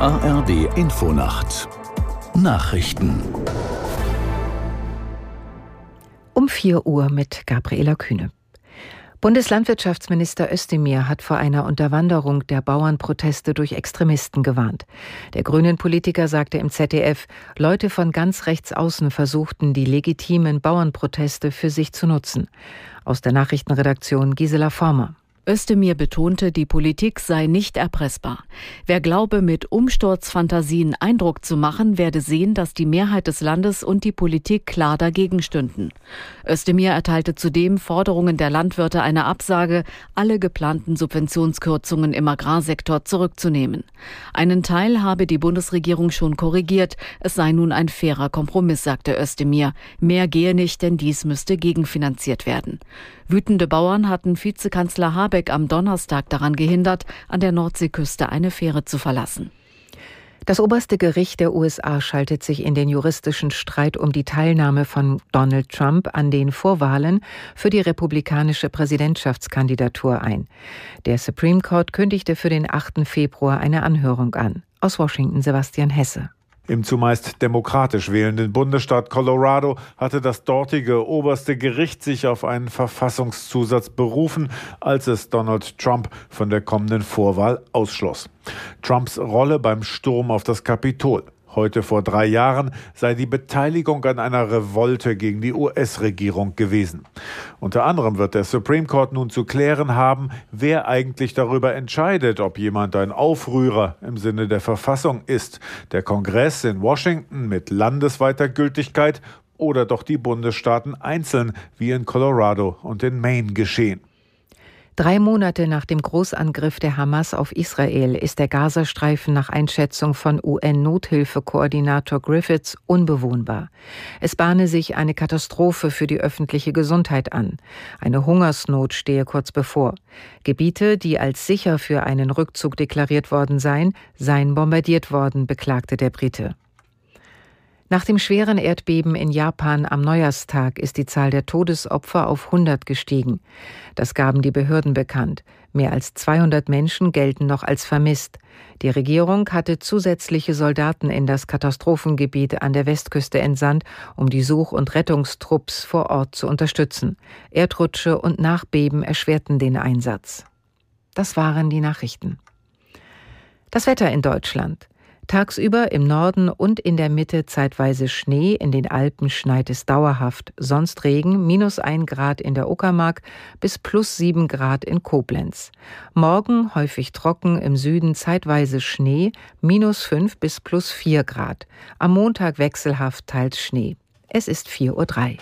ARD Infonacht Nachrichten um 4 Uhr mit Gabriela Kühne. Bundeslandwirtschaftsminister Özdemir hat vor einer Unterwanderung der Bauernproteste durch Extremisten gewarnt. Der grünen Politiker sagte im ZDF, Leute von ganz rechts außen versuchten, die legitimen Bauernproteste für sich zu nutzen. Aus der Nachrichtenredaktion Gisela Former. Özdemir betonte, die Politik sei nicht erpressbar. Wer glaube, mit Umsturzfantasien Eindruck zu machen, werde sehen, dass die Mehrheit des Landes und die Politik klar dagegen stünden. Özdemir erteilte zudem Forderungen der Landwirte eine Absage, alle geplanten Subventionskürzungen im Agrarsektor zurückzunehmen. Einen Teil habe die Bundesregierung schon korrigiert. Es sei nun ein fairer Kompromiss, sagte Özdemir. Mehr gehe nicht, denn dies müsste gegenfinanziert werden. Wütende Bauern hatten Vizekanzler Habeck am Donnerstag daran gehindert, an der Nordseeküste eine Fähre zu verlassen. Das oberste Gericht der USA schaltet sich in den juristischen Streit um die Teilnahme von Donald Trump an den Vorwahlen für die republikanische Präsidentschaftskandidatur ein. Der Supreme Court kündigte für den 8. Februar eine Anhörung an. Aus Washington Sebastian Hesse. Im zumeist demokratisch wählenden Bundesstaat Colorado hatte das dortige oberste Gericht sich auf einen Verfassungszusatz berufen, als es Donald Trump von der kommenden Vorwahl ausschloss. Trumps Rolle beim Sturm auf das Kapitol. Heute vor drei Jahren sei die Beteiligung an einer Revolte gegen die US-Regierung gewesen. Unter anderem wird der Supreme Court nun zu klären haben, wer eigentlich darüber entscheidet, ob jemand ein Aufrührer im Sinne der Verfassung ist. Der Kongress in Washington mit landesweiter Gültigkeit oder doch die Bundesstaaten einzeln, wie in Colorado und in Maine geschehen. Drei Monate nach dem Großangriff der Hamas auf Israel ist der Gazastreifen nach Einschätzung von UN-Nothilfekoordinator Griffiths unbewohnbar. Es bahne sich eine Katastrophe für die öffentliche Gesundheit an. Eine Hungersnot stehe kurz bevor. Gebiete, die als sicher für einen Rückzug deklariert worden seien, seien bombardiert worden, beklagte der Brite. Nach dem schweren Erdbeben in Japan am Neujahrstag ist die Zahl der Todesopfer auf 100 gestiegen. Das gaben die Behörden bekannt. Mehr als 200 Menschen gelten noch als vermisst. Die Regierung hatte zusätzliche Soldaten in das Katastrophengebiet an der Westküste entsandt, um die Such- und Rettungstrupps vor Ort zu unterstützen. Erdrutsche und Nachbeben erschwerten den Einsatz. Das waren die Nachrichten. Das Wetter in Deutschland. Tagsüber im Norden und in der Mitte zeitweise Schnee, in den Alpen schneit es dauerhaft, sonst Regen, minus ein Grad in der Uckermark bis plus sieben Grad in Koblenz. Morgen häufig trocken, im Süden zeitweise Schnee, minus fünf bis plus vier Grad. Am Montag wechselhaft teils Schnee. Es ist vier Uhr. drei.